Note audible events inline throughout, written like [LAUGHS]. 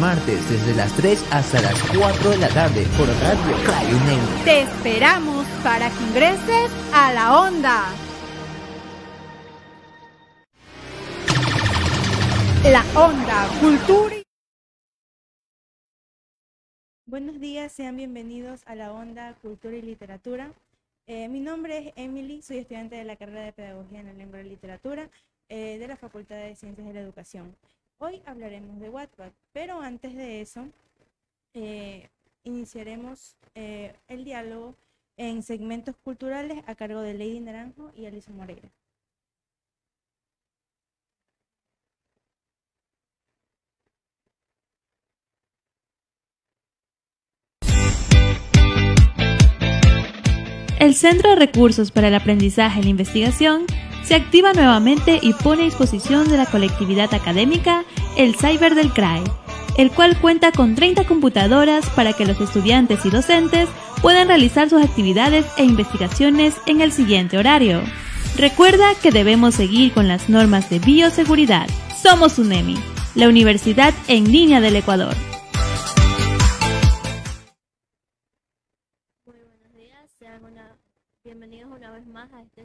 martes desde las 3 hasta las 4 de la tarde por Radio Cry Te esperamos para que ingreses a la onda. La onda, cultura y... Buenos días, sean bienvenidos a la onda Cultura y Literatura. Eh, mi nombre es Emily, soy estudiante de la carrera de Pedagogía en la Lengua y Literatura eh, de la Facultad de Ciencias de la Educación. Hoy hablaremos de Wattpad, pero antes de eso eh, iniciaremos el diálogo en segmentos culturales a cargo de Lady Naranjo y Alison Moreira. El Centro de Recursos para el Aprendizaje y la Investigación se activa nuevamente y pone a disposición de la colectividad académica el Cyber del CRAE, el cual cuenta con 30 computadoras para que los estudiantes y docentes puedan realizar sus actividades e investigaciones en el siguiente horario. Recuerda que debemos seguir con las normas de bioseguridad. Somos UNEMI, la Universidad en línea del Ecuador.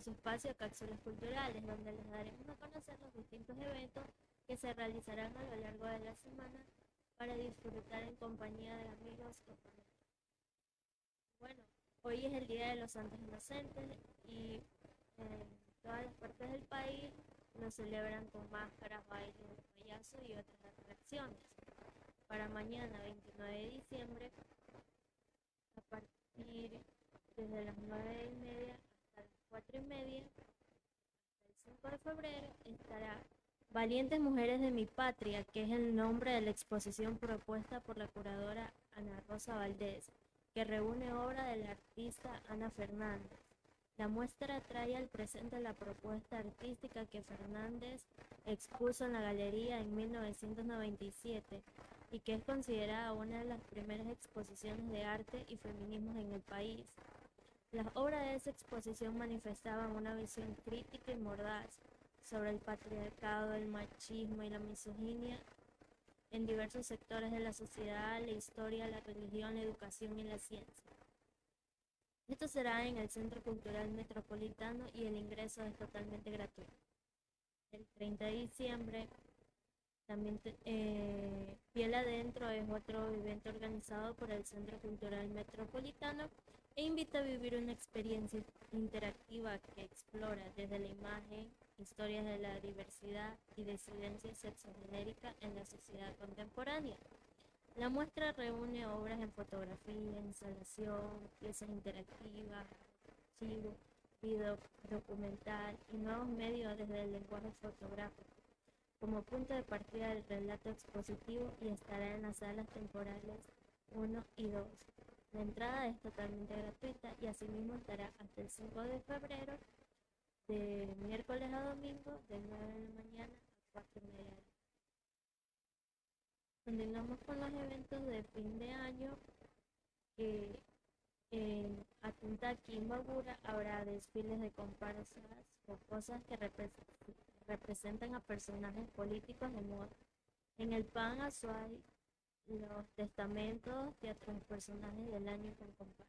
Este espacio Cápsulas Culturales, donde les daremos a conocer los distintos eventos que se realizarán a lo largo de la semana para disfrutar en compañía de amigos. Bueno, hoy es el Día de los Santos Inocentes y en todas las partes del país lo celebran con máscaras, bailes, payaso y otras atracciones. Para mañana, 29 de diciembre, a partir desde las 9 y media 4 y media, el 5 de febrero, estará Valientes Mujeres de mi Patria, que es el nombre de la exposición propuesta por la curadora Ana Rosa Valdés, que reúne obra de la artista Ana Fernández. La muestra trae al presente la propuesta artística que Fernández expuso en la galería en 1997 y que es considerada una de las primeras exposiciones de arte y feminismo en el país. Las obras de esa exposición manifestaban una visión crítica y mordaz sobre el patriarcado, el machismo y la misoginia en diversos sectores de la sociedad, la historia, la religión, la educación y la ciencia. Esto será en el Centro Cultural Metropolitano y el ingreso es totalmente gratuito. El 30 de diciembre, también eh, Piel Adentro es otro evento organizado por el Centro Cultural Metropolitano e invita a vivir una experiencia interactiva que explora desde la imagen historias de la diversidad y disidencia sexogenérica en la sociedad contemporánea. La muestra reúne obras en fotografía, instalación, piezas interactivas, archivo, video documental y nuevos medios desde el lenguaje fotográfico como punto de partida del relato expositivo y estará en las salas temporales 1 y 2. La entrada es totalmente gratuita y asimismo estará hasta el 5 de febrero de miércoles a domingo de 9 de la mañana a 4 y media. Continuamos con los eventos de fin de año que en Imbabura, habrá desfiles de comparsas o cosas que representan a personajes políticos de moda. En el PAN Azuay los testamentos de otros personajes del año con comparsa.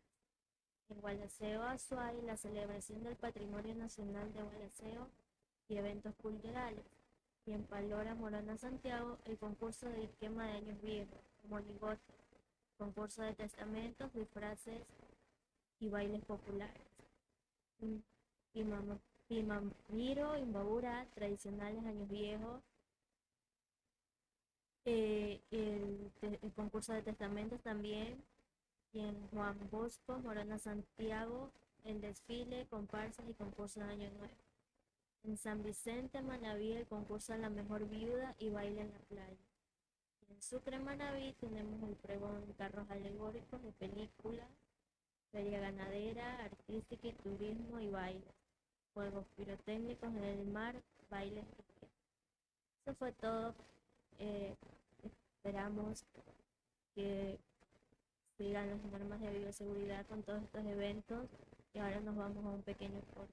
En Gualaceo Azuay, la celebración del Patrimonio Nacional de Gualaceo y eventos culturales. Y en Palora Morona Santiago, el concurso de esquema de años viejos, monigote, concurso de testamentos, disfraces y bailes populares. Pimamiro, Imbabura, tradicionales años viejos, eh, el, concurso de testamentos también, y en Juan Bosco, Morona Santiago, el desfile, comparsas y concurso de Año Nuevo. En San Vicente, Manaví, el concurso de la mejor viuda y baile en la playa. en Sucre, Manaví, tenemos el pregón carros alegóricos de películas, feria ganadera, artística y turismo y baile. Juegos pirotécnicos en el mar, bailes y Eso fue todo. Eh, esperamos que sigan las normas de bioseguridad con todos estos eventos y ahora nos vamos a un pequeño corte.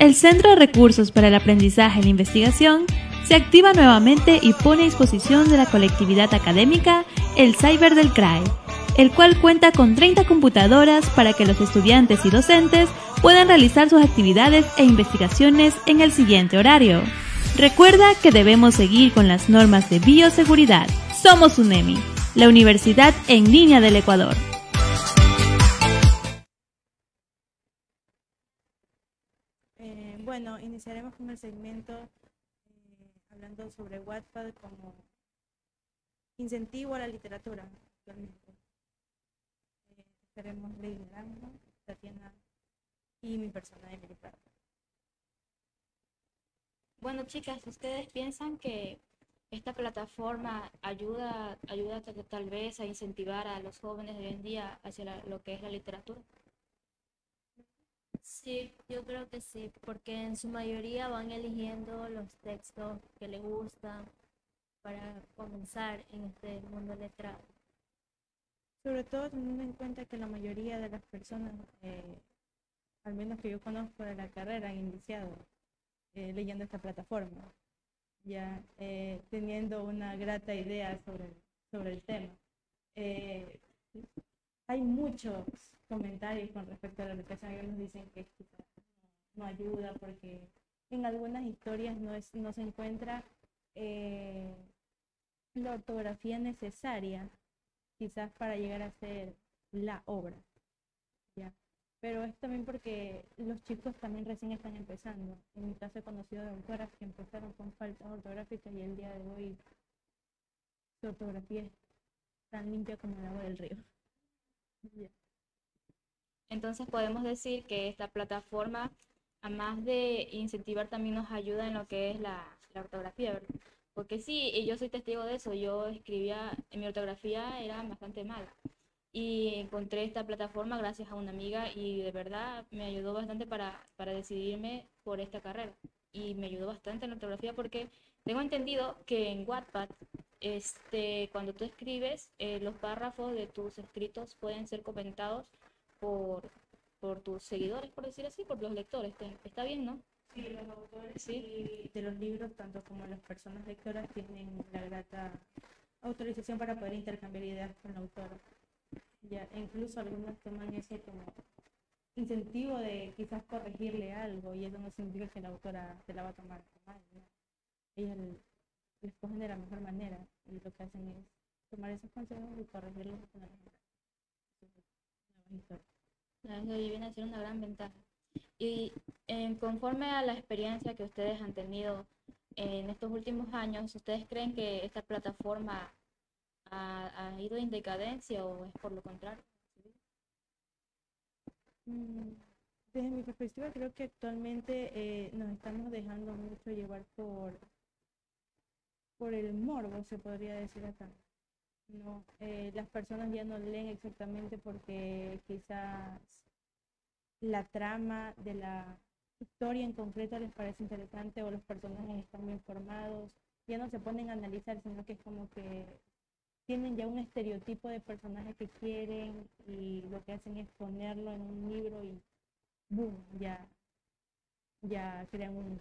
El Centro de Recursos para el Aprendizaje y la Investigación se activa nuevamente y pone a disposición de la colectividad académica el Cyber del CRAE, el cual cuenta con 30 computadoras para que los estudiantes y docentes puedan realizar sus actividades e investigaciones en el siguiente horario. Recuerda que debemos seguir con las normas de bioseguridad. Somos UNEMI, la Universidad en línea del Ecuador. Eh, bueno, iniciaremos con el segmento eh, hablando sobre Wattpad como incentivo a la literatura. actualmente. Eh, estaremos liderando Tatiana y mi persona, Emily Prado. Bueno, chicas, ¿ustedes piensan que esta plataforma ayuda, ayuda tal, tal vez a incentivar a los jóvenes de hoy en día hacia la- lo que es la literatura? Sí, yo creo que sí, porque en su mayoría van eligiendo los textos que les gustan para comenzar en este mundo letrado. Sobre todo teniendo en cuenta que la mayoría de las personas, eh, al menos que yo conozco de la carrera, han iniciado eh, leyendo esta plataforma, ya eh, teniendo una grata idea sobre, sobre el tema. Eh, hay muchos comentarios con respecto a la educación, algunos dicen que no ayuda porque en algunas historias no, es, no se encuentra eh, la ortografía necesaria quizás para llegar a ser la obra. Pero es también porque los chicos también recién están empezando. En mi caso he conocido de autoras que empezaron con faltas ortográficas y el día de hoy su ortografía es tan limpia como el agua del río. Entonces podemos decir que esta plataforma, además de incentivar, también nos ayuda en lo que es la, la ortografía, ¿verdad? Porque sí, y yo soy testigo de eso, yo escribía, mi ortografía era bastante mala. Y encontré esta plataforma gracias a una amiga y de verdad me ayudó bastante para, para decidirme por esta carrera. Y me ayudó bastante en la ortografía porque tengo entendido que en Wattpad, este, cuando tú escribes, eh, los párrafos de tus escritos pueden ser comentados por, por tus seguidores, por decir así, por los lectores. Está bien, ¿no? Sí, los autores de los libros, tanto como las personas lectoras, tienen la grata autorización para poder intercambiar ideas con la autora. Ya, incluso algunos toman eso como incentivo de quizás corregirle algo y eso no significa que la autora se la va a tomar mal. ¿no? Ellas l- lo escogen de la mejor manera y lo que hacen es tomar esos consejos y corregirlos y ponerlos en. Eso viene a ser una gran ventaja. Y eh, conforme a la experiencia que ustedes han tenido en estos últimos años, ¿ustedes creen que esta plataforma ha, ha ido en decadencia o es por lo contrario? Mm, Desde mi perspectiva, creo que actualmente eh, nos estamos dejando mucho llevar por, por el morbo, se podría decir acá. No, eh, las personas ya no leen exactamente porque quizás la trama de la historia en concreto les parece interesante o los personajes están bien formados. Ya no se ponen a analizar, sino que es como que tienen ya un estereotipo de personaje que quieren y lo que hacen es ponerlo en un libro y boom, ya, ya crean un...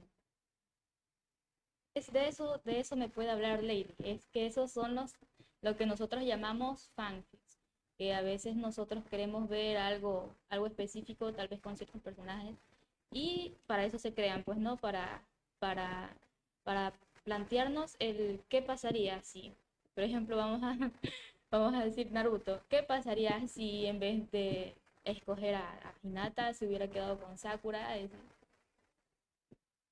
Es de eso, de eso me puede hablar Lady. Es que esos son los, lo que nosotros llamamos fanfics. Que a veces nosotros queremos ver algo, algo específico, tal vez con ciertos personajes. Y para eso se crean, pues, ¿no? Para, para, para plantearnos el qué pasaría si, por ejemplo, vamos a, [LAUGHS] vamos a decir Naruto, ¿qué pasaría si en vez de escoger a, a Hinata se hubiera quedado con Sakura? Es-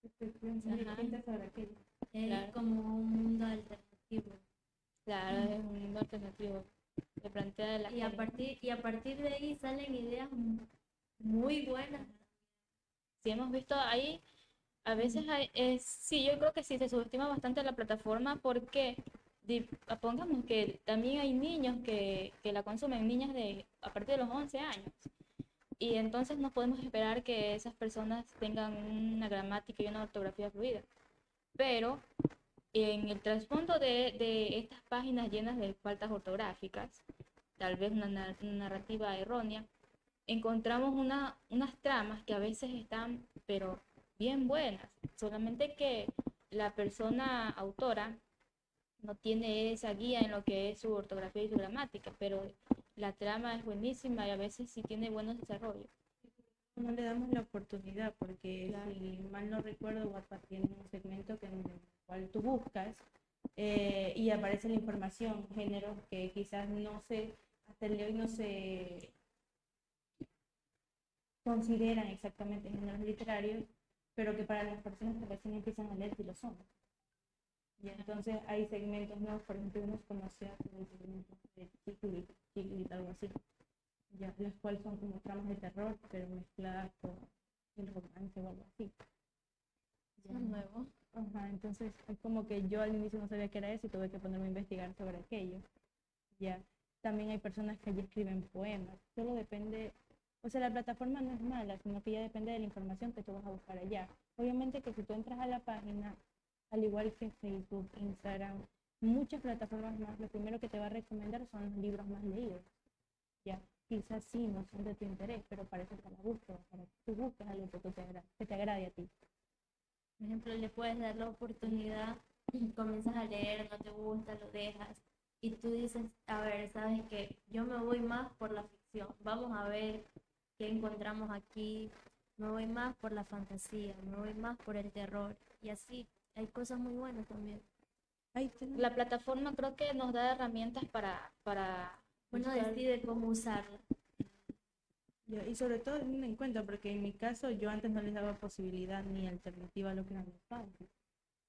Ajá. sobre aquello. Es Claro. como un mundo alternativo. Claro, es un mundo alternativo. Plantea la Y a, partir, y a partir de ahí salen ideas muy buenas. Si hemos visto ahí, a veces hay, es, sí, yo creo que sí se subestima bastante la plataforma porque pongamos que también hay niños que, que la consumen, niñas de a partir de los 11 años. Y entonces no podemos esperar que esas personas tengan una gramática y una ortografía fluida. Pero en el trasfondo de, de estas páginas llenas de faltas ortográficas, tal vez una, na- una narrativa errónea, encontramos una, unas tramas que a veces están, pero bien buenas, solamente que la persona autora no tiene esa guía en lo que es su ortografía y su gramática, pero la trama es buenísima y a veces sí tiene buenos desarrollos. No le damos la oportunidad porque si mal no recuerdo, WhatsApp tiene un segmento que el cual tú buscas eh, y aparece la información, géneros que quizás no se, hasta el de hoy no se consideran exactamente géneros literarios, pero que para las personas que recién empiezan a leer sí lo son. Y entonces hay segmentos nuevos, por ejemplo, unos conocidos como el segmento de Chiquilit, Chiquilit, algo así, ya, los cuales son como tramas de terror, pero mezcladas con el romance o algo así. Ya. nuevo. Ajá, entonces es como que yo al inicio no sabía qué era eso y tuve que ponerme a investigar sobre aquello. Ya, también hay personas que ya escriben poemas, solo depende, o sea, la plataforma no es mala, sino que ya depende de la información que tú vas a buscar allá. Obviamente que si tú entras a la página, al igual que Facebook, Instagram, muchas plataformas más, lo primero que te va a recomendar son los libros más leídos. Ya, quizás sí no son de tu interés, pero para eso está la búsqueda, para que tú busques algo que, te, agra- que te agrade a ti. Por ejemplo, le puedes dar la oportunidad, comienzas a leer, no te gusta, lo dejas, y tú dices, a ver, sabes que yo me voy más por la ficción, vamos a ver qué encontramos aquí, me voy más por la fantasía, me voy más por el terror, y así, hay cosas muy buenas también. La plataforma creo que nos da herramientas para, para Uno buscar- decide cómo usarla. Y sobre todo teniendo en cuenta, porque en mi caso yo antes no les daba posibilidad ni alternativa a lo que eran los fanfics.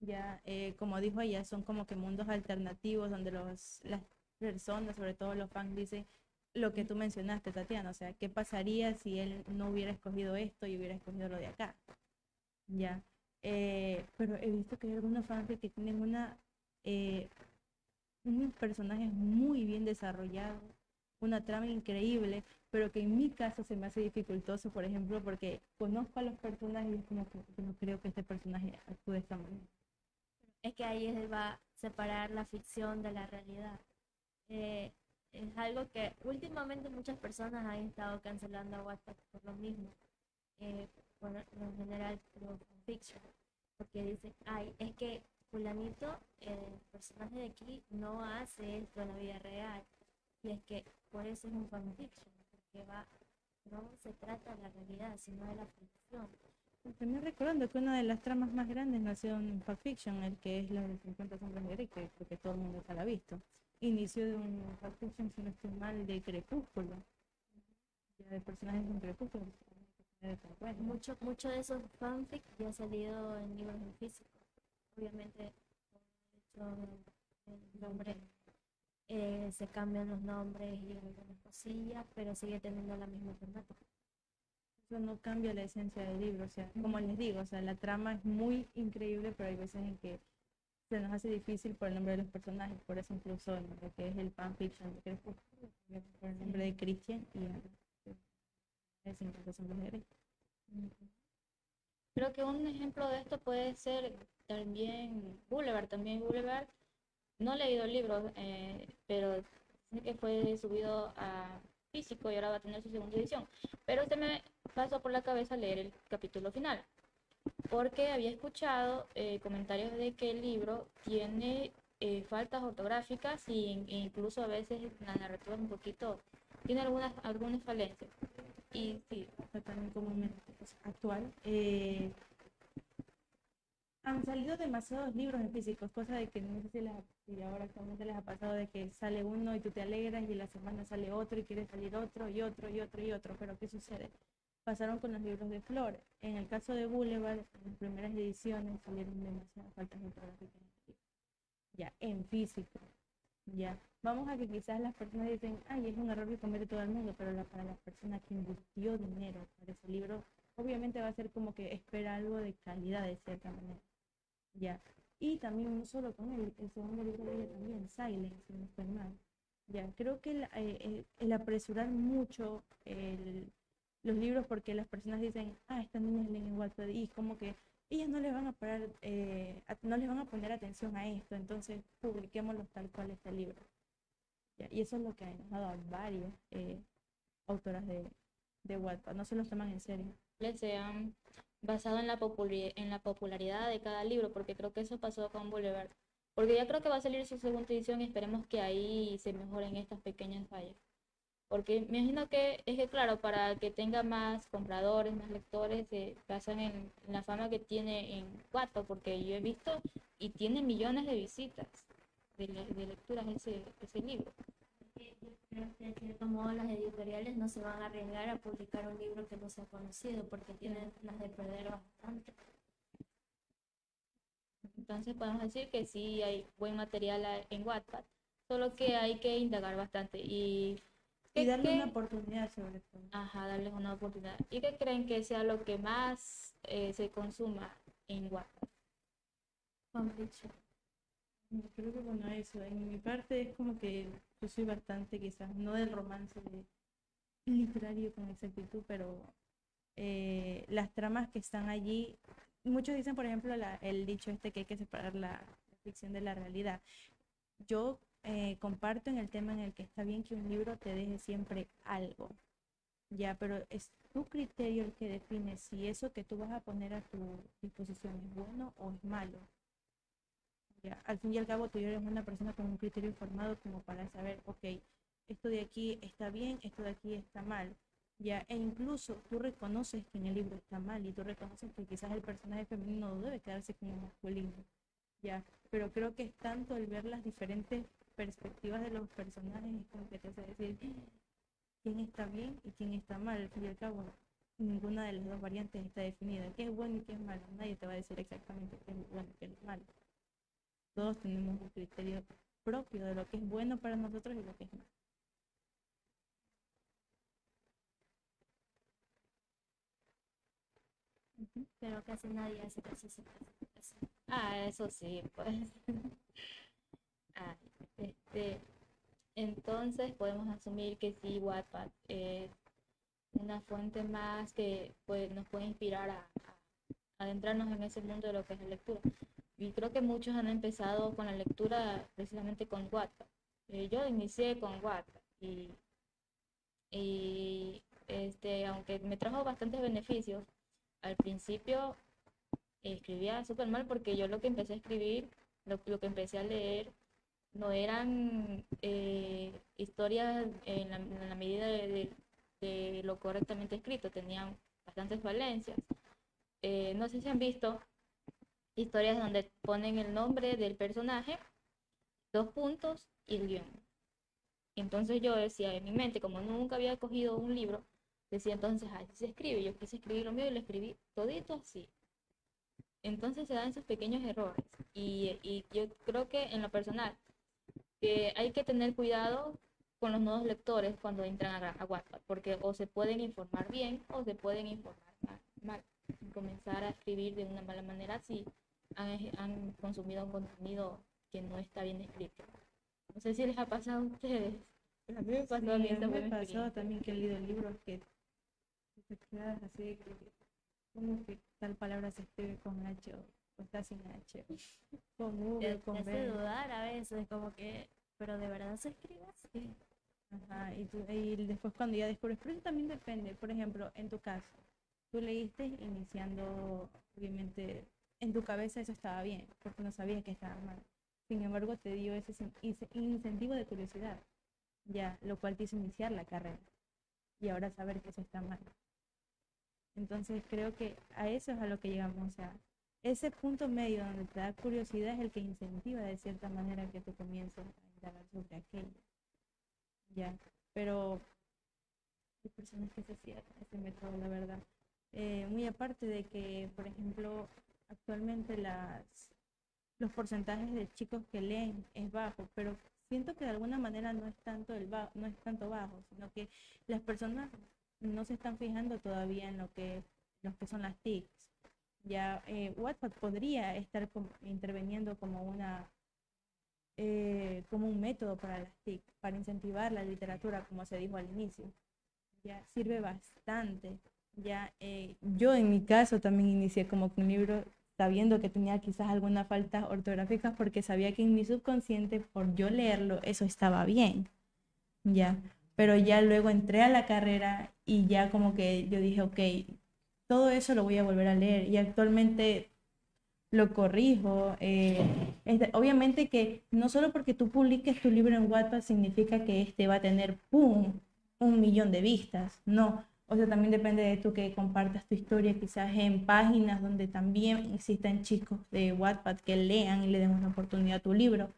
Ya, eh, como dijo ella, son como que mundos alternativos donde los, las personas, sobre todo los fans, dicen lo que tú mencionaste, Tatiana, o sea, ¿qué pasaría si él no hubiera escogido esto y hubiera escogido lo de acá? Ya, eh, pero he visto que hay algunos fanfics que tienen una, eh, unos personajes muy bien desarrollados, una trama increíble, pero que en mi caso se me hace dificultoso, por ejemplo, porque conozco a los personajes y es como que no creo que este personaje actúe de esta manera. Es que ahí es- va a separar la ficción de la realidad. Eh, es algo que últimamente muchas personas han estado cancelando a WhatsApp por lo mismo. Eh, por en general, los fanfiction. Porque dicen, ay, es que fulanito, el personaje de aquí, no hace esto en la vida real. Y es que por eso es un fanfiction, porque va, no se trata de la realidad, sino de la ficción. También recordando que una de las tramas más grandes nació en fanfiction, el que es la de 50 sombras de Grey, que creo que todo el mundo ya la ha visto. Inició de un fanfiction, si no estoy mal, de Crepúsculo. Ya de personajes de un Crepúsculo. de tal cual, ¿no? Mucho, mucho de esos fanfic ya ha salido en libros en físico. Obviamente, el hecho del nombre, eh, se cambian los nombres y algunas cosillas, pero sigue teniendo la misma temática. Eso no cambia la esencia del libro, o sea, como les digo, o sea, la trama es muy increíble, pero hay veces en que se nos hace difícil por el nombre de los personajes, por eso incluso lo que es el fanfiction por el nombre de Christian y el 50 sombras de Grey. Creo que un ejemplo de esto puede ser también Boulevard. También Boulevard, no he leído el libro, eh, pero que fue subido a físico y ahora va a tener su segunda edición. Pero se me pasó por la cabeza leer el capítulo final, porque había escuchado eh, comentarios de que el libro tiene eh, faltas ortográficas e incluso a veces la narrativa es un poquito, tiene algunas, algunas falencias. Y sí, también comúnmente actual. Eh, han salido demasiados libros en físicos, cosa de que no sé si, les, si ahora actualmente les ha pasado de que sale uno y tú te alegras y la semana sale otro y quiere salir otro y otro y otro y otro, pero ¿qué sucede? Pasaron con los libros de Flor. En el caso de Boulevard, en las primeras ediciones salieron demasiadas faltas ortográficas. Ya, en físico. Ya, vamos a que quizás las personas dicen, ay, es un error que comete todo el mundo, pero la- para la persona que invirtió dinero para ese libro, obviamente va a ser como que espera algo de calidad de cierta manera. Ya, y también no solo con él, el segundo libro de ella también, Silence, si no estoy mal. Ya, creo que el, eh, el- el apresurar mucho el- los libros porque las personas dicen, ah, estas niñas leen en Wattpad y como que ellas no les van a parar, eh, no les van a poner atención a esto, entonces publiquémoslo tal cual está el libro. Ya, y eso es lo que ha enojado a varias eh, autoras de, de Wattpad, no se los toman en serio. les sean basado en la, popularidad de cada libro, porque creo que eso pasó con Boulevard. Porque ya creo que va a salir su segunda edición y esperemos que ahí se mejoren estas pequeñas fallas. Porque me imagino que es que, claro, para que tenga más compradores, más lectores, se basan en, la fama que tiene en Wattpad, porque yo he visto y tiene millones de visitas de, de lecturas ese, ese libro. Creo que de cierto modo las editoriales no se van a arriesgar a publicar un libro que no sea conocido porque tienen las de perder bastante. Entonces podemos decir que sí hay buen material en Wattpad, solo que hay que indagar bastante y... Y ¿qué- darle qué- una oportunidad sobre todo. Ajá, darles una oportunidad. ¿Y qué creen que sea lo que más eh, se consuma en Wattpad? Yo Creo que bueno, eso, en mi parte es como que yo soy bastante quizás, no del romance literario con exactitud, pero eh, las tramas que están allí, muchos dicen, por ejemplo, la- el dicho este que hay que separar la, la ficción de la realidad. Yo eh, comparto en el tema en el que está bien que un libro te deje siempre algo, ya, pero es tu criterio el que define si eso que tú vas a poner a tu disposición es bueno o es malo. Ya, al fin y al cabo tú eres una persona con un criterio formado como para saber, ok, esto de aquí está bien, esto de aquí está mal. Ya, e incluso tú reconoces que en el libro está mal y tú reconoces que quizás el personaje femenino no debe quedarse con el masculino. Ya, pero creo que es tanto el ver las diferentes perspectivas de los personajes es como que te hace decir quién está bien y quién está mal. Al fin y al cabo, ninguna de las dos variantes está definida. ¿Qué es bueno y qué es malo? Nadie te va a decir exactamente qué es bueno y qué es malo todos tenemos un criterio propio de lo que es bueno para nosotros y lo que es malo. Pero casi nadie hace caso. Ah, eso sí, pues. [LAUGHS] Ah, este, entonces podemos asumir que sí, Wattpad es una fuente más que pues, nos puede inspirar a adentrarnos en ese mundo de lo que es la lectura. Y creo que muchos han empezado con la lectura precisamente con Wattpad. Eh, yo inicié con Wattpad y, este, aunque me trajo bastantes beneficios, al principio escribía súper mal porque yo lo que empecé a escribir, lo, que empecé a leer, no eran eh, historias en la, medida de, lo correctamente escrito, tenían bastantes falencias. Eh, no sé si han visto historias donde ponen el nombre del personaje, dos puntos y el guion. Entonces yo decía en mi mente, como nunca había cogido un libro, decía entonces, así se escribe. Yo quise escribir lo mío y lo escribí todito así. Entonces se dan esos pequeños errores. Y, y yo creo que en lo personal, que hay que tener cuidado con los nuevos lectores cuando entran a, a Wattpad, porque o se pueden informar bien o se pueden informar mal. mal. Comenzar a escribir de una mala manera si han, han consumido un contenido que no está bien escrito. No sé si les ha pasado a ustedes. A mí me pasó Sí, a mí me pasó también que he leído libros que te quedas así que como que tal palabra se escribe con H o, está sin H, con Te, V, te con hace B. dudar a veces, como que, pero de verdad se escribe así. Ajá, y, tú- y después cuando ya descubres, pero eso también depende, por ejemplo, en tu caso, tú leíste iniciando, obviamente, en tu cabeza eso estaba bien, porque no sabías que estaba mal. Sin embargo, te dio ese incentivo de curiosidad, ya, lo cual te hizo iniciar la carrera y ahora saber que eso está mal. Entonces creo que a eso es a lo que llegamos, o sea, ese punto medio donde te da curiosidad es el que incentiva de cierta manera que tú comiences a indagar sobre aquello. Ya, pero hay personas que se cierran ese método, la verdad. Eh, muy aparte de que, por ejemplo, actualmente las, los porcentajes de chicos que leen es bajo, pero siento que de alguna manera no es tanto el ba- no es tanto bajo, sino que las personas no se están fijando todavía en lo que, lo que son las TICs. Ya eh, Wattpad podría estar como- interviniendo como una eh, como un método para las TIC, para incentivar la literatura, como se dijo al inicio. Ya sirve bastante. Ya eh, yo en mi caso también inicié como con un libro sabiendo que tenía quizás algunas faltas ortográficas porque sabía que en mi subconsciente por yo leerlo eso estaba bien. Ya, pero ya luego entré a la carrera y ya como que yo dije, ok, todo eso lo voy a volver a leer y actualmente lo corrijo. eh, obviamente que no solo porque tú publiques tu libro en Wattpad significa que este va a tener ¡pum! un millón de vistas, no. O sea, también depende de tú que compartas tu historia quizás en páginas donde también existan chicos de Wattpad que lean y le den una oportunidad a tu libro.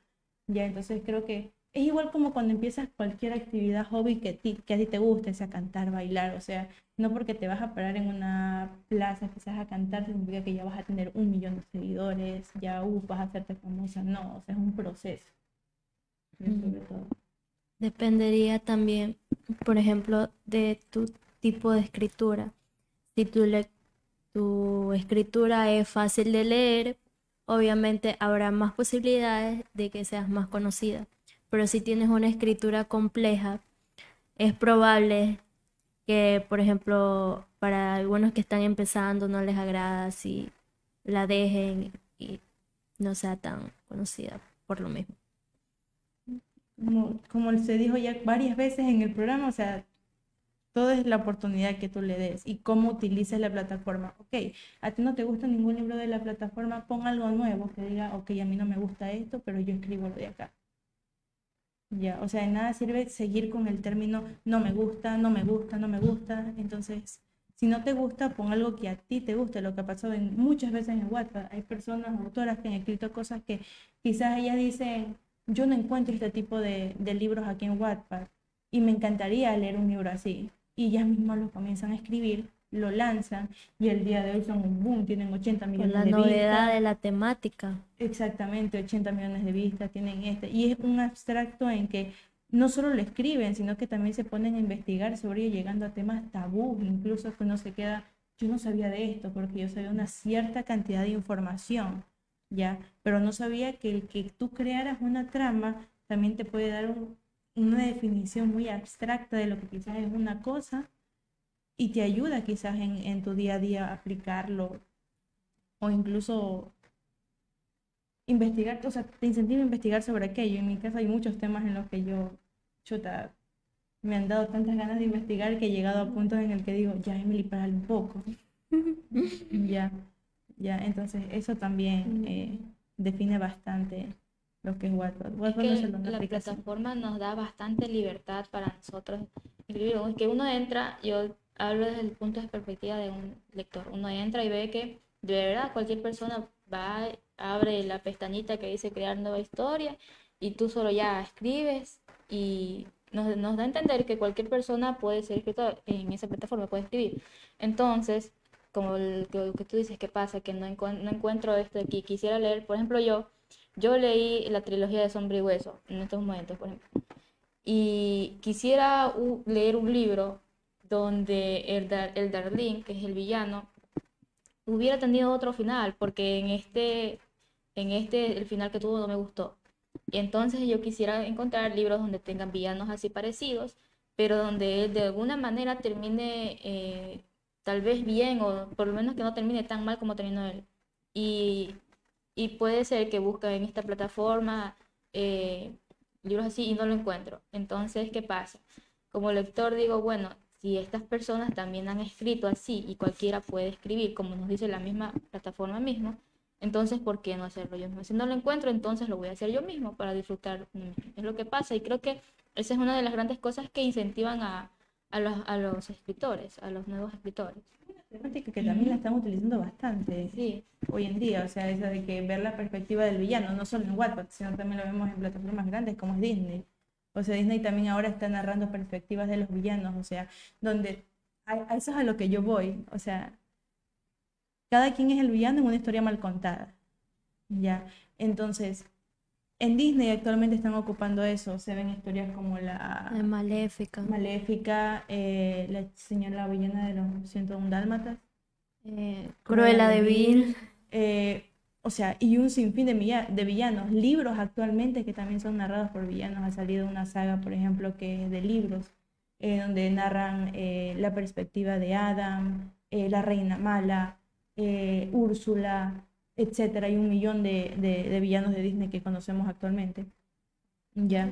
Ya, entonces creo que es igual como cuando empiezas cualquier actividad, hobby que, a ti- que a ti te guste, sea cantar, bailar, o sea, no porque te vas a parar en una plaza quizás a cantar significa que ya vas a tener un millón de seguidores, ya uh, vas a hacerte famosa, no, o sea, es un proceso. Sobre todo. Dependería también, por ejemplo, de tu tipo de escritura. Si tu, escritura es fácil de leer, obviamente habrá más posibilidades de que seas más conocida. Pero si tienes una escritura compleja, es probable que, por ejemplo, para algunos que están empezando no les agrada si la dejen y no sea tan conocida por lo mismo. como, como se dijo ya varias veces en el programa, o sea, todo es la oportunidad que tú le des y cómo utilices la plataforma. Ok, a ti no te gusta ningún libro de la plataforma, pon algo nuevo que diga, ok, a mí no me gusta esto, pero yo escribo lo de acá. Ya, o sea, de nada sirve seguir con el término no me gusta, no me gusta, no me gusta. Entonces, si no te gusta, pon algo que a ti te guste, lo que ha pasado en, muchas veces en Wattpad. Hay personas, autoras que han escrito cosas que quizás ellas dicen, yo no encuentro este tipo de, de libros aquí en Wattpad y me encantaría leer un libro así. Y ellas mismas lo comienzan a escribir, lo lanzan y el día de hoy son un boom, tienen 80 Con millones la de novedad vistas. de la temática. Exactamente, 80 millones de vistas tienen este. Y es un abstracto en que no solo lo escriben, sino que también se ponen a investigar sobre ello, llegando a temas tabú, incluso que uno se queda, yo no sabía de esto, porque yo sabía una cierta cantidad de información, ¿ya? Pero no sabía que el que tú crearas una trama también te puede dar un- una definición muy abstracta de lo que quizás es una cosa y te ayuda quizás en, en tu día a día a aplicarlo o incluso investigar, o sea, te incentiva a investigar sobre aquello. En mi caso hay muchos temas en los que yo, chuta, me han dado tantas ganas de investigar que he llegado a puntos en el que digo, ya Emily, párale un poco. [LAUGHS] ya, ya, entonces eso también eh, define bastante lo que es no que es solo una la aplicación. plataforma nos da bastante libertad para nosotros escribir. Es que uno entra, yo hablo desde el punto de perspectiva de un lector. Uno entra y ve que de verdad cualquier persona va, abre la pestañita que dice crear nueva historia y tú solo ya escribes y nos, nos da a entender que cualquier persona puede ser escritor en esa plataforma, puede escribir. Entonces, como el, que, que tú dices, ¿qué pasa? Que no, encuent- no encuentro esto aquí. Quisiera leer, por ejemplo, yo, yo leí la trilogía de Sombra y Hueso en estos momentos, por ejemplo. Y quisiera leer un libro donde el, Dar- el que es el villano, hubiera tenido otro final, porque en este, en este, el final que tuvo no me gustó. Y entonces yo quisiera encontrar libros donde tengan villanos así parecidos, pero donde él de alguna manera termine eh, tal vez bien o por lo menos que no termine tan mal como terminó él. Y, y puede ser que busque en esta plataforma eh, libros así y no lo encuentro. Entonces, ¿qué pasa? Como lector digo, bueno, si estas personas también han escrito así y cualquiera puede escribir, como nos dice la misma plataforma mismo, entonces, ¿por qué no hacerlo yo mismo? Si no lo encuentro, entonces lo voy a hacer yo mismo para disfrutar. Es lo que pasa y creo que esa es una de las grandes cosas que incentivan a, a los, a los escritores, a los nuevos escritores. Temática que también la están utilizando bastante Sí, hoy en día, o sea, esa de que ver la perspectiva del villano, no solo en Wattpad, sino también lo vemos en plataformas grandes como es Disney. O sea, Disney también ahora está narrando perspectivas de los villanos, o sea, donde a, a eso es a lo que yo voy, o sea, cada quien es el villano en una historia mal contada. Ya, entonces, en Disney actualmente están ocupando eso, se ven historias como la Es maléfica. Maléfica, eh, la señora villana de los 101 dálmatas. eh, Cruella de Vil. eh, o sea, y un sinfín de, de villanos. Libros actualmente que también son narrados por villanos. Ha salido una saga, por ejemplo, que es de libros, eh, donde narran la perspectiva de Adam, la reina mala, Úrsula, etcétera. Hay un millón de, de- de villanos de Disney que conocemos actualmente. Ya.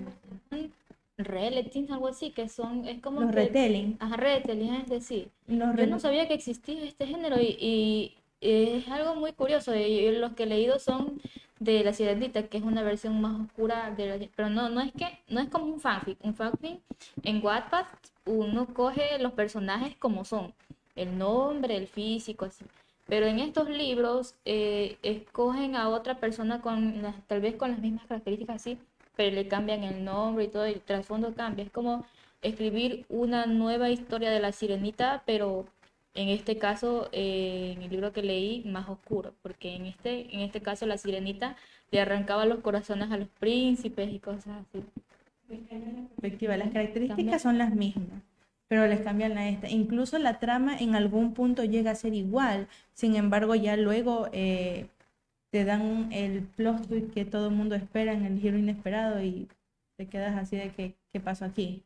relatings, algo así, que son, es como Los que... retelling. Ajá, retelling, es decir, Los yo no sabía que existía este género y, y es algo muy curioso. Y los que he leído son de La Sirenita, que es una versión más oscura de la... Pero no, no es que, no es como un fanfic. Un fanfic en Wattpad uno coge los personajes como son, el nombre, el físico, así. Pero en estos libros eh, escogen a otra persona con las, tal vez con las mismas características así, pero le cambian el nombre y todo, y el trasfondo cambia. Es como escribir una nueva historia de la sirenita, pero en este caso, eh, en el libro que leí, más oscuro, porque en este, en este caso la sirenita le arrancaba los corazones a los príncipes y cosas así. Las características son las mismas, pero les cambian a esta. Incluso la trama en algún punto llega a ser igual. Sin embargo, ya luego eh, te dan el plot twist que todo el mundo espera en el giro inesperado y te quedas así de que, ¿qué pasó aquí?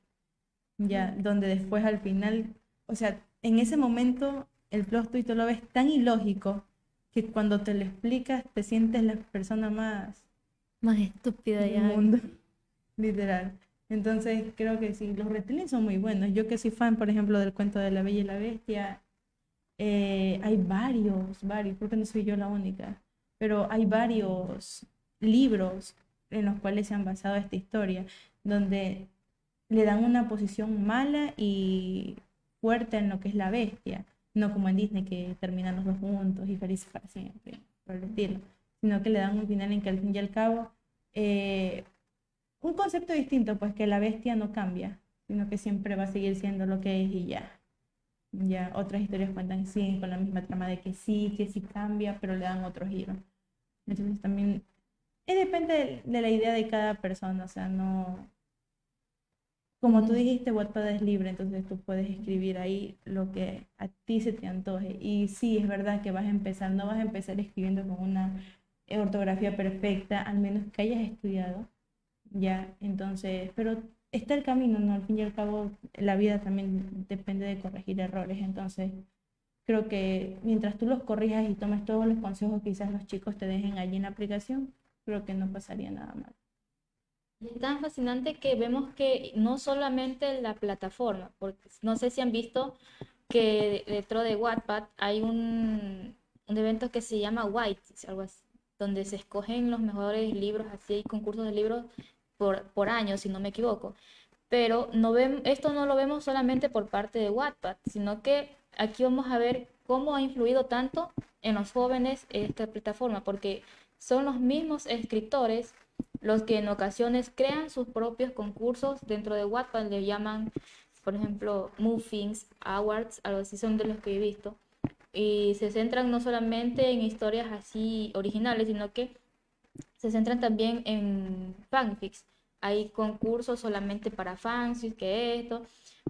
Ya, donde después al final, o sea, en ese momento el plot twist lo ves tan ilógico que cuando te lo explicas te sientes la persona más Más estúpida del ya. mundo, [LAUGHS] literal. Entonces creo que sí, los retellings son muy buenos. Yo que soy fan, por ejemplo, del cuento de la Bella y la Bestia, eh, hay varios, varios, porque no soy yo la única, pero hay varios libros en los cuales se han basado esta historia, donde le dan una posición mala y fuerte en lo que es la bestia, no como en Disney que terminan los dos juntos y felices para siempre, por el estilo, sino que le dan un final en que al fin y al cabo eh, un concepto distinto, pues que la bestia no cambia, sino que siempre va a seguir siendo lo que es y ya. Ya otras historias cuentan siguen con la misma trama de que sí, que sí cambia, pero le dan otro giro. Entonces también eh, depende de, la idea de cada persona, o sea, no... Como tú dijiste, Wattpad es libre, entonces tú puedes escribir ahí lo que a ti se te antoje. Y sí, es verdad que vas a empezar, no vas a empezar escribiendo con una ortografía perfecta, al menos que hayas estudiado. Ya, entonces, pero está el camino, ¿no? Al fin y al cabo, la vida también depende de corregir errores, entonces creo que mientras tú los corrijas y tomes todos los consejos que quizás los chicos te dejen allí en la aplicación, creo que no pasaría nada mal. Es tan fascinante que vemos que no solamente la plataforma, porque no sé si han visto que dentro de Wattpad hay un, un evento que se llama White, algo así, donde se escogen los mejores libros, así hay concursos de libros por, por año, si no me equivoco. Pero no ven, esto no lo vemos solamente por parte de Wattpad, sino que aquí vamos a ver cómo ha influido tanto en los jóvenes esta plataforma, porque son los mismos escritores los que en ocasiones crean sus propios concursos dentro de Wattpad, le llaman, por ejemplo, Muffins, Awards, algo así son de los que he visto, y se centran no solamente en historias así originales, sino que se centran también en fanfics. Hay concursos solamente para fanfics, que esto,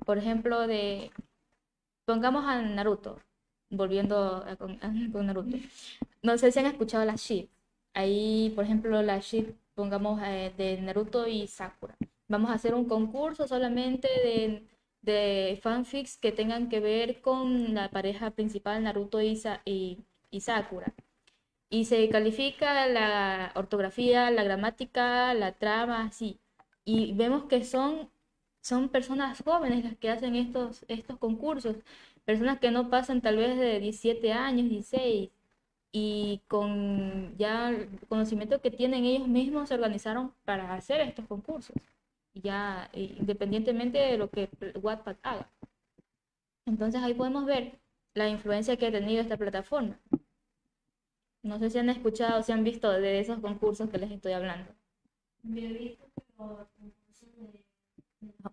por ejemplo, de, pongamos a Naruto, volviendo a- con, [LAUGHS] Naruto. No sé si han escuchado la ship. Ahí, por ejemplo, la ship, pongamos eh, de Naruto y Sakura. Vamos a hacer un concurso solamente de, de fanfics que tengan que ver con la pareja principal, Naruto y Sakura. Y se califica la ortografía, la gramática, la trama, así. Y vemos que son, son personas jóvenes las que hacen estos, estos concursos. Personas que no pasan tal vez de 17 años, 16 y con ya el conocimiento que tienen ellos mismos se organizaron para hacer estos concursos, ya eh, independientemente de lo que Wattpad haga. Entonces ahí podemos ver la influencia que ha tenido esta plataforma. No sé si han escuchado o si han visto de esos concursos que les estoy hablando.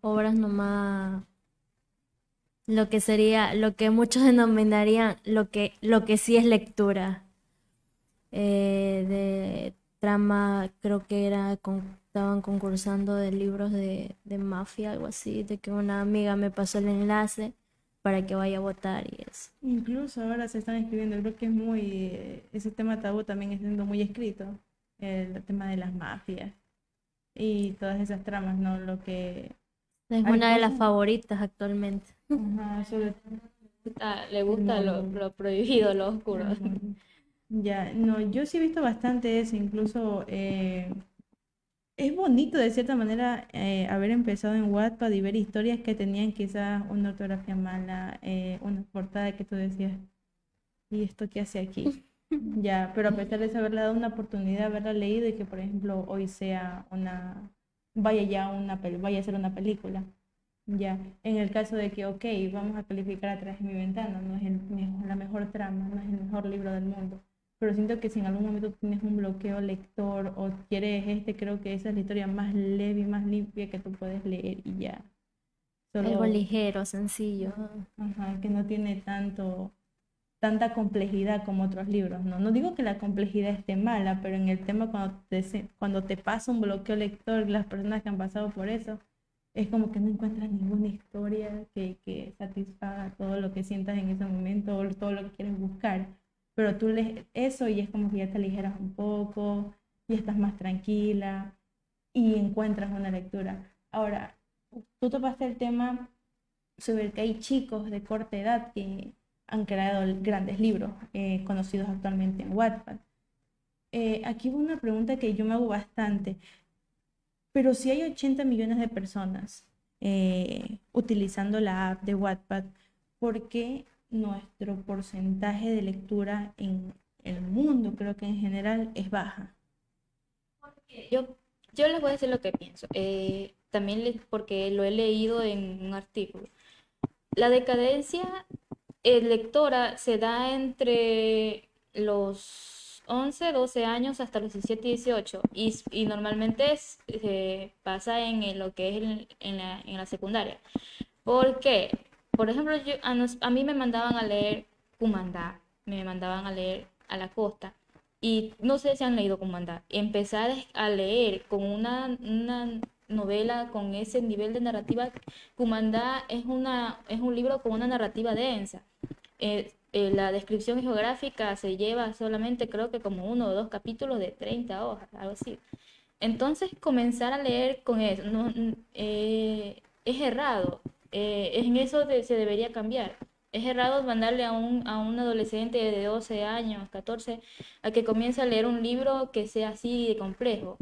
Obras nomás. Lo que sería, lo que muchos [LAUGHS] denominarían lo que, lo que sí es lectura. Eh, de trama, creo que era, estaban concursando de libros de, de mafia, algo así, de que una amiga me pasó el enlace para que vaya a votar y eso. Incluso ahora se están escribiendo, creo que es muy, eh, ese tema tabú también está siendo muy escrito, el tema de las mafias y todas esas tramas, ¿no? Lo que... Es una de las cosas- favoritas actualmente. Ajá, sobre- Ah, le gusta lo, lo prohibido, lo oscuro. Ya, no, yo sí he visto bastante eso, incluso eh, es bonito de cierta manera eh, haber empezado en Wattpad y ver historias que tenían quizás una ortografía mala, eh, una portada que tú decías, ¿y esto qué hace aquí? [LAUGHS] Ya, pero a pesar de haberle dado una oportunidad, haberla leído y que, por ejemplo, hoy sea una, vaya ya una, vaya a ser una película. Ya, en el caso de que, ok, vamos a calificar a través de mi ventana, no es el mejor- la mejor trama, no es el mejor libro del mundo, pero siento que si en algún momento tienes un bloqueo lector o quieres este, creo que esa es la historia más leve y más limpia que tú puedes leer y ya. Algo ligero, sencillo. ajá, que no tiene tanto, tanta complejidad como otros libros, ¿no? No digo que la complejidad esté mala, pero en el tema cuando te, cuando te pasa un bloqueo lector, las personas que han pasado por eso, es como que no encuentras ninguna historia que, que satisfaga todo lo que sientas en ese momento o todo lo que quieres buscar. Pero tú lees eso y es como que ya te aligeras un poco, y estás más tranquila y encuentras una lectura. Ahora, tú topaste el tema sobre que hay chicos de corta edad que han creado grandes libros eh, conocidos actualmente en Wattpad. Eh, aquí hubo una pregunta que yo me hago bastante. Pero si hay 80 millones de personas eh, utilizando la app de Wattpad, ¿por qué nuestro porcentaje de lectura en el mundo, creo que en general, es baja? Yo, yo les voy a decir lo que pienso. Eh, también porque lo he leído en un artículo. La decadencia eh, lectora se da entre los 11, 12 años hasta los 17, 18 y, normalmente eh, pasa en, lo que es en la, en la secundaria. ¿Por qué? Por ejemplo, yo, a, nos- mí me mandaban a leer Cumandá, me mandaban a leer A la Costa. Y no sé si han leído Cumandá. Empezar a leer con una, novela con ese nivel de narrativa, Cumandá es, una, es un libro con una narrativa densa. Eh, eh, la descripción geográfica se lleva solamente creo que como uno o dos capítulos de 30 hojas, algo así. Entonces comenzar a leer con eso eh, es errado. Eh, en eso de- se debería cambiar. Es errado mandarle a un, a un adolescente de 12 años, 14, a que comience a leer un libro que sea así de complejo,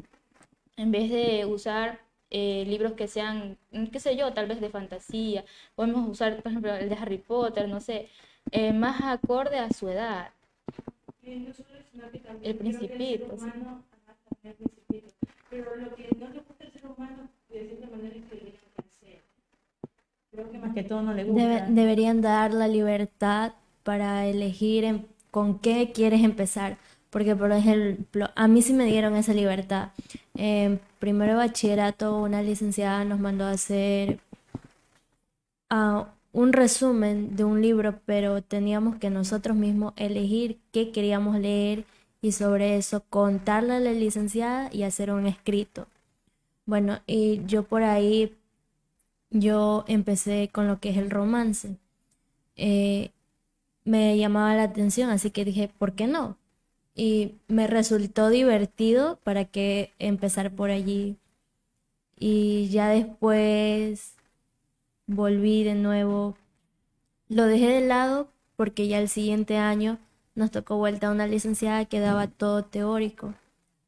en vez de usar eh, libros que sean, mm, qué sé yo, tal vez de fantasía. Podemos usar, por ejemplo, el de Harry Potter, no sé, eh, más acorde a su edad. El Principito, sí. Pero lo que no le gusta al ser humano, de cierta manera, es que. Creo que más que todo no le gusta. Debe- deberían dar la libertad para elegir en- con qué quieres empezar. Porque, por ejemplo, a mí sí me dieron esa libertad. En primero de bachillerato, una licenciada nos mandó a hacer ah, un resumen de un libro, pero teníamos que nosotros mismos elegir qué queríamos leer y sobre eso contarle a la licenciada y hacer un escrito. Bueno, y yo por ahí yo empecé con lo que es el romance. Eh, me llamaba la atención, así que dije, ¿por qué no? Y me resultó divertido para que empezar por allí. Y ya después volví de nuevo. Lo dejé de lado porque ya el siguiente año nos tocó vuelta a una licenciada que daba todo teórico,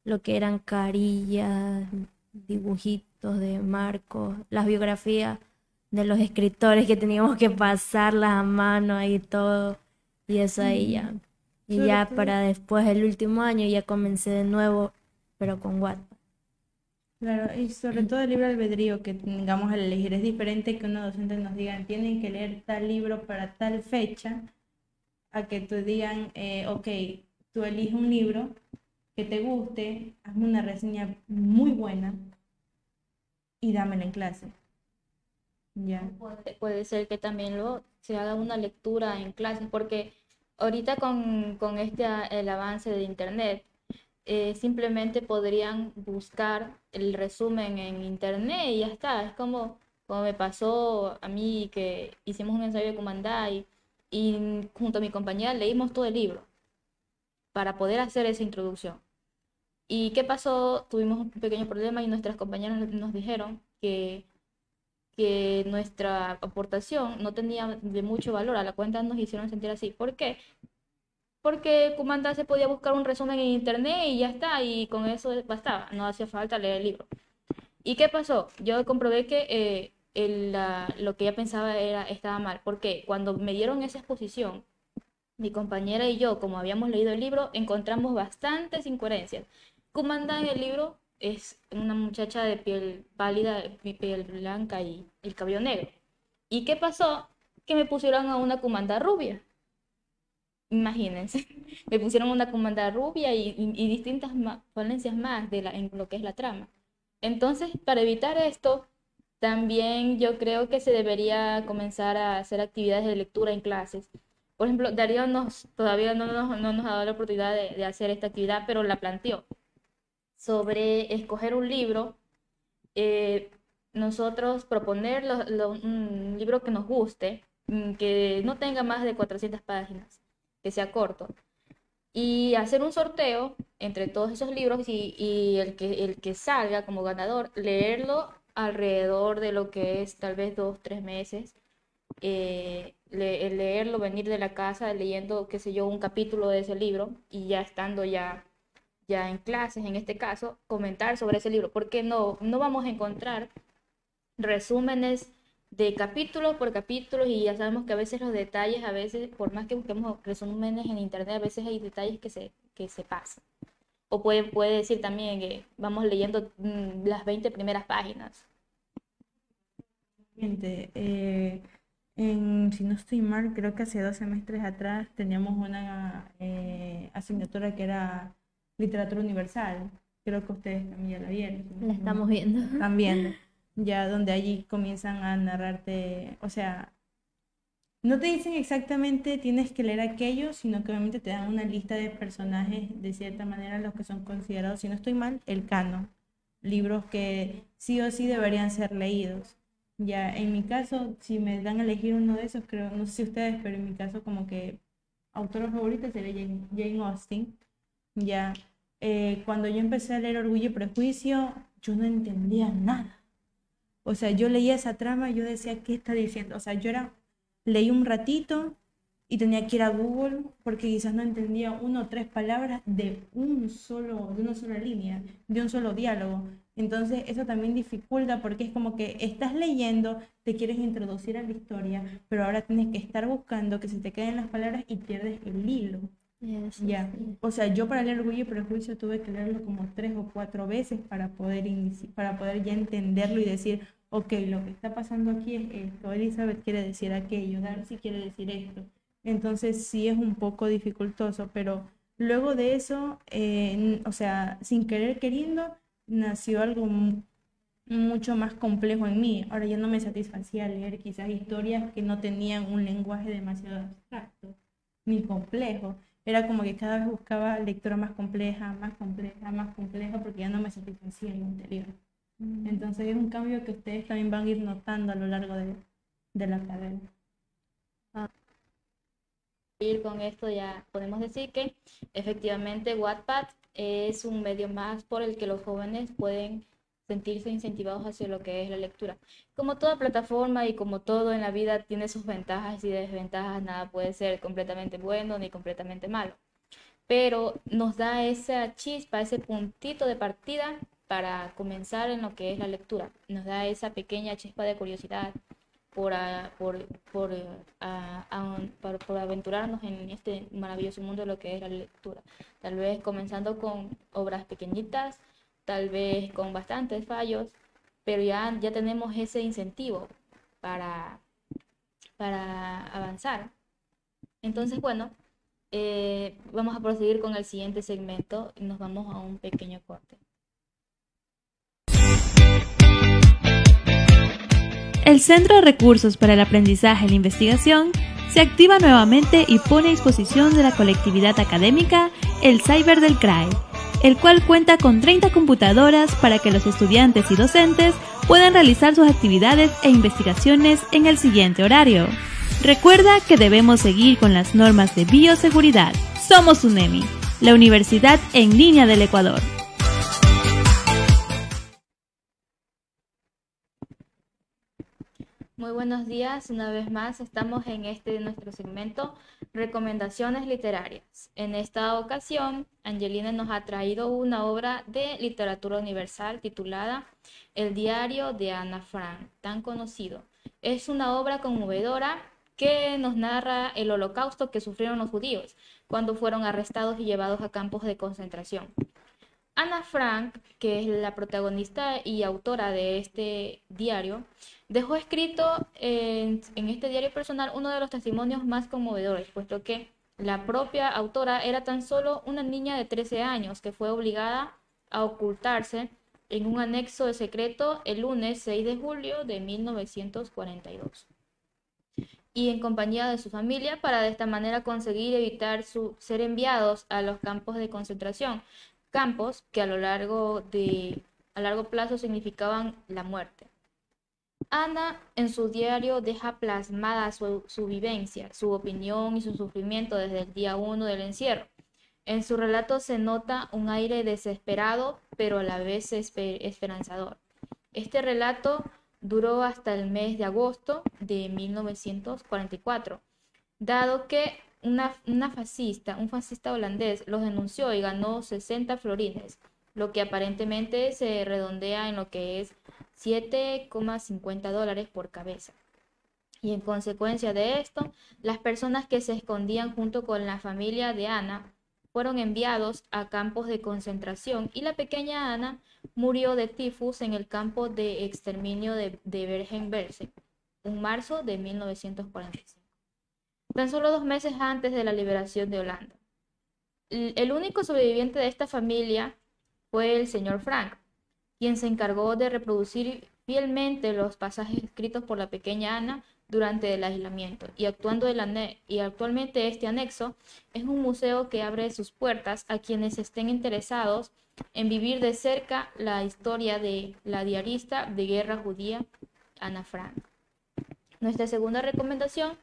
lo que eran carillas, dibujitos de marcos, las biografías de los escritores que teníamos que pasarlas a mano y todo, y eso ahí ya. Y Sobre ya todo- para después el último año ya comencé de nuevo, pero con Wattpad. Claro, y sobre todo el libre albedrío que tengamos al elegir. Es diferente que una docente nos digan, tienen que leer tal libro para tal fecha, a que te digan, eh, ok, tú eliges un libro que te guste, hazme una reseña muy buena y dámela en clase. Ya. Puede, ser que también luego se haga una lectura en clases, porque ahorita con, con este el avance de internet, eh, simplemente podrían buscar el resumen en internet y ya está. Es como, como me pasó a mí que hicimos un ensayo de Comandá y, y junto a mi compañera leímos todo el libro para poder hacer esa introducción. ¿Y qué pasó? Tuvimos un pequeño problema y nuestras compañeras nos dijeron que que nuestra aportación no tenía de mucho valor, a la cuenta nos hicieron sentir así. ¿Por qué? porque Kumanda se podía buscar un resumen en internet y ya está, y con eso bastaba, no hacía falta leer el libro. ¿Y qué pasó? Yo comprobé que eh, el, la- lo que ella pensaba era, estaba mal, porque cuando me dieron esa exposición, mi compañera y yo, como habíamos leído el libro, encontramos bastantes incoherencias. Kumanda en el libro es una muchacha de piel pálida, pi- piel blanca y el cabello negro. ¿Y qué pasó? Que me pusieron a una Kumanda rubia. Imagínense, [LAUGHS] me pusieron una Kumanda rubia y, y- y distintas falencias más de la, en lo que es la trama. Entonces, para evitar esto, también yo creo que se debería comenzar a hacer actividades de lectura en clases. Por ejemplo, Darío nos, todavía no nos, no ha dado la oportunidad de, de hacer esta actividad, pero la planteó sobre escoger un libro, eh, nosotros proponer lo- lo- un libro que nos guste, mm, que no tenga más de 400 páginas, que sea corto, y hacer un sorteo entre todos esos libros y, el que, el que salga como ganador, leerlo alrededor de lo que es tal vez dos, tres meses, eh, leerlo, venir de la casa leyendo, qué sé yo, un capítulo de ese libro y ya estando ya ya en clases, en este caso, comentar sobre ese libro, porque no, no vamos a encontrar resúmenes de capítulo por capítulo y ya sabemos que a veces los detalles, a veces, por más que busquemos resúmenes en internet, a veces hay detalles que se, que se pasan. O puede, puede decir también que vamos leyendo mm, las 20 primeras páginas. Eh, si no estoy mal, creo que hace dos semestres atrás teníamos una eh, asignatura que era literatura universal. Creo que ustedes también ya la vieron. La estamos viendo. Están viendo. Ya donde allí comienzan a narrarte, o sea, no te dicen exactamente tienes que leer aquello, sino que obviamente te dan una lista de personajes, de cierta manera, los que son considerados, si no estoy mal, el canon. Libros que sí o sí deberían ser leídos. Ya, en mi caso, si me dan a elegir uno de esos, creo, no sé si ustedes, pero en mi caso como que autora favorita sería Jane, Jane Austen. Ya, eh, cuando yo empecé a leer Orgullo y Prejuicio, yo no entendía nada. O sea, yo leía esa trama y yo decía, ¿qué está diciendo? O sea, yo era, leí un ratito y tenía que ir a Google porque quizás no entendía una o tres palabras de un solo, de una sola línea, de un solo diálogo. Entonces, eso también dificulta porque es como que estás leyendo, te quieres introducir a la historia, pero ahora tienes que estar buscando que se te queden las palabras y pierdes el hilo. Ya, o sea, yo para leer Orgullo y Prejuicio tuve que leerlo como tres o cuatro veces para poder, para poder ya entenderlo y decir, ok, lo que está pasando aquí es esto, Elizabeth quiere decir aquello, Darcy quiere decir esto. Entonces sí es un poco dificultoso, pero luego de eso, eh, o sea, sin querer queriendo, nació algo mu- mucho más complejo en mí. Ahora ya no me satisfacía leer quizás historias que no tenían un lenguaje demasiado abstracto ni complejo. Era como que cada vez buscaba lectura más compleja, más compleja, más compleja, porque ya no me satisfacía en lo anterior. Entonces es un cambio que ustedes también van a ir notando a lo largo de, de la carrera. Ir con esto ya podemos decir que efectivamente Wattpad es un medio más por el que los jóvenes pueden sentirse incentivados hacia lo que es la lectura. Como toda plataforma y como todo en la vida tiene sus ventajas y desventajas, nada puede ser completamente bueno ni completamente malo. Pero nos da esa chispa, ese puntito de partida para comenzar en lo que es la lectura. Nos da esa pequeña chispa de curiosidad por, ah, por, por, ah, por, por aventurarnos en este maravilloso mundo de lo que es la lectura. Tal vez comenzando con obras pequeñitas, tal vez con bastantes fallos, pero ya, ya tenemos ese incentivo para, para avanzar. Entonces, bueno, eh, vamos a proseguir con el siguiente segmento y nos vamos a un pequeño corte. El Centro de Recursos para el Aprendizaje y la Investigación se activa nuevamente y pone a disposición de la colectividad académica el Cyber del CRAE, el cual cuenta con 30 computadoras para que los estudiantes y docentes puedan realizar sus actividades e investigaciones en el siguiente horario. Recuerda que debemos seguir con las normas de bioseguridad. Somos UNEMI, la Universidad en línea del Ecuador. Muy buenos días, una vez más estamos en este nuestro segmento Recomendaciones Literarias. En esta ocasión, Angelina nos ha traído una obra de literatura universal titulada El diario de Ana Frank, tan conocido. Es una obra conmovedora que nos narra el holocausto que sufrieron los judíos cuando fueron arrestados y llevados a campos de concentración. Ana Frank, que es la protagonista y autora de este diario, dejó escrito en, este diario personal uno de los testimonios más conmovedores, puesto que la propia autora era tan solo una niña de 13 años que fue obligada a ocultarse en un anexo de secreto el lunes 6 de julio de 1942 y en compañía de su familia para de esta manera conseguir evitar ser enviados a los campos de concentración, campos que a lo largo de a largo plazo significaban la muerte. Ana en su diario deja plasmada su, vivencia, su opinión y su sufrimiento desde el día uno del encierro. En su relato se nota un aire desesperado, pero a la vez esperanzador. Este relato duró hasta el mes de agosto de 1944, dado que fascista, un fascista holandés los denunció y ganó 60 florines, lo que aparentemente se redondea en lo que es 7,50 dólares por cabeza. Y en consecuencia de esto, las personas que se escondían junto con la familia de Ana fueron enviados a campos de concentración y la pequeña Ana murió de tifus en el campo de exterminio de, Bergen-Belsen en marzo de 1945 tan solo dos meses antes de la liberación de Holanda. El único sobreviviente de esta familia fue el señor Frank, quien se encargó de reproducir fielmente los pasajes escritos por la pequeña Ana durante el aislamiento y, actualmente este anexo es un museo que abre sus puertas a quienes estén interesados en vivir de cerca la historia de la diarista de guerra judía Ana Frank. Nuestra segunda recomendación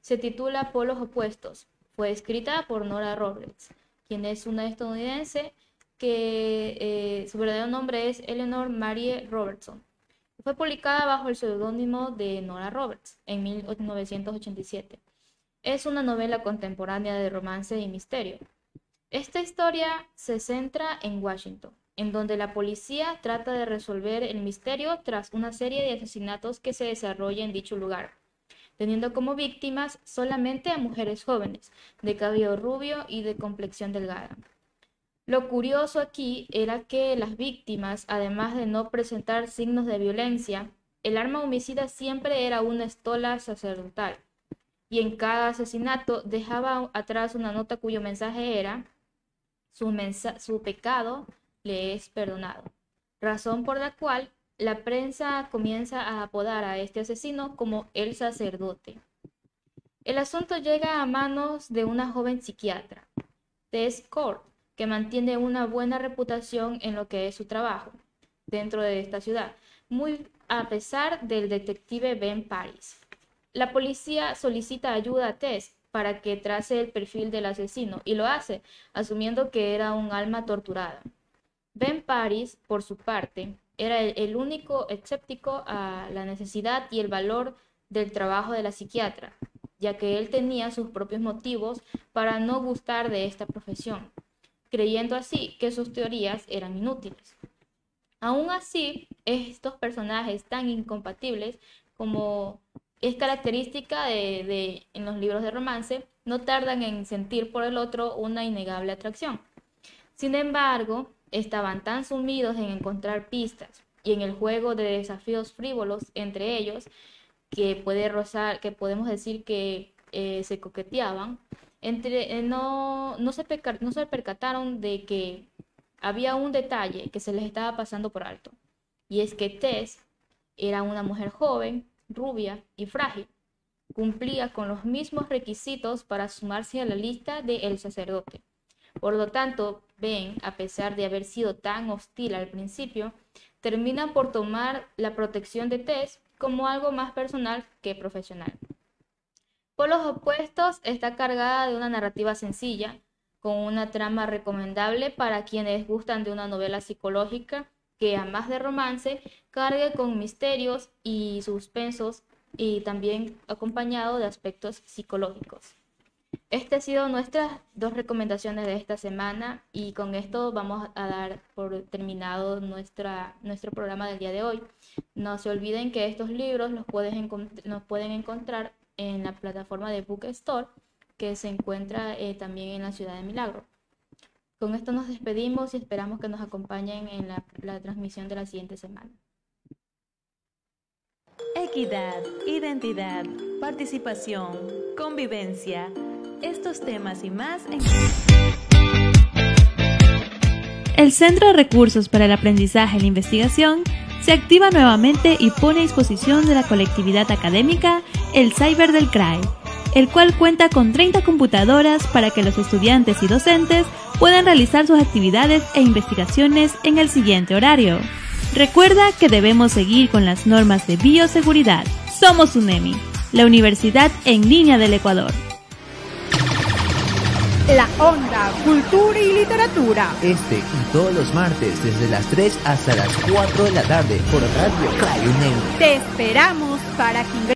se titula Polos Opuestos. Fue escrita por Nora Roberts, quien es una estadounidense que eh, su verdadero nombre es Eleanor Marie Robertson. Fue publicada bajo el seudónimo de Nora Roberts en 1987. Es una novela contemporánea de romance y misterio. Esta historia se centra en Washington, en donde la policía trata de resolver el misterio tras una serie de asesinatos que se desarrolla en dicho lugar teniendo como víctimas solamente a mujeres jóvenes, de cabello rubio y de complexión delgada. Lo curioso aquí era que las víctimas, además de no presentar signos de violencia, el arma homicida siempre era una estola sacerdotal, y en cada asesinato dejaba atrás una nota cuyo mensaje era su, pecado le es perdonado, razón por la cual la prensa comienza a apodar a este asesino como el sacerdote. El asunto llega a manos de una joven psiquiatra, Tess Court, que mantiene una buena reputación en lo que es su trabajo dentro de esta ciudad, muy a pesar del detective Ben Paris. La policía solicita ayuda a Tess para que trace el perfil del asesino y lo hace, asumiendo que era un alma torturada. Ben Paris, por su parte, era el, único escéptico a la necesidad y el valor del trabajo de la psiquiatra, ya que él tenía sus propios motivos para no gustar de esta profesión, creyendo así que sus teorías eran inútiles. Aún así, estos personajes tan incompatibles como es característica de, en los libros de romance, no tardan en sentir por el otro una innegable atracción. Sin embargo, estaban tan sumidos en encontrar pistas y en el juego de desafíos frívolos entre ellos que puede rozar, que podemos decir que eh, se coqueteaban, entre, eh, no, no, se no se percataron de que había un detalle que se les estaba pasando por alto. Y es que Tess era una mujer joven, rubia y frágil. Cumplía con los mismos requisitos para sumarse a la lista de el sacerdote. Por lo tanto, Ben, a pesar de haber sido tan hostil al principio, termina por tomar la protección de Tess como algo más personal que profesional. Por los opuestos, está cargada de una narrativa sencilla, con una trama recomendable para quienes gustan de una novela psicológica que, a más de romance, cargue con misterios y suspensos y también acompañado de aspectos psicológicos. Estas han sido nuestras dos recomendaciones de esta semana y con esto vamos a dar por terminado nuestra, nuestro programa del día de hoy. No se olviden que estos libros los, pueden nos pueden encontrar en la plataforma de Bookstore que se encuentra eh, también en la ciudad de Milagro. Con esto nos despedimos y esperamos que nos acompañen en la, la transmisión de la siguiente semana. Equidad, identidad, participación, convivencia. Estos temas y más en... El Centro de Recursos para el Aprendizaje y la Investigación se activa nuevamente y pone a disposición de la colectividad académica el Cyber del CRAE, el cual cuenta con 30 computadoras para que los estudiantes y docentes puedan realizar sus actividades e investigaciones en el siguiente horario. Recuerda que debemos seguir con las normas de bioseguridad. Somos UNEMI, la Universidad en línea del Ecuador. La Onda, Cultura y Literatura. Este y todos los martes desde las 3 hasta las 4 de la tarde por Radio UNEMI. Te esperamos para que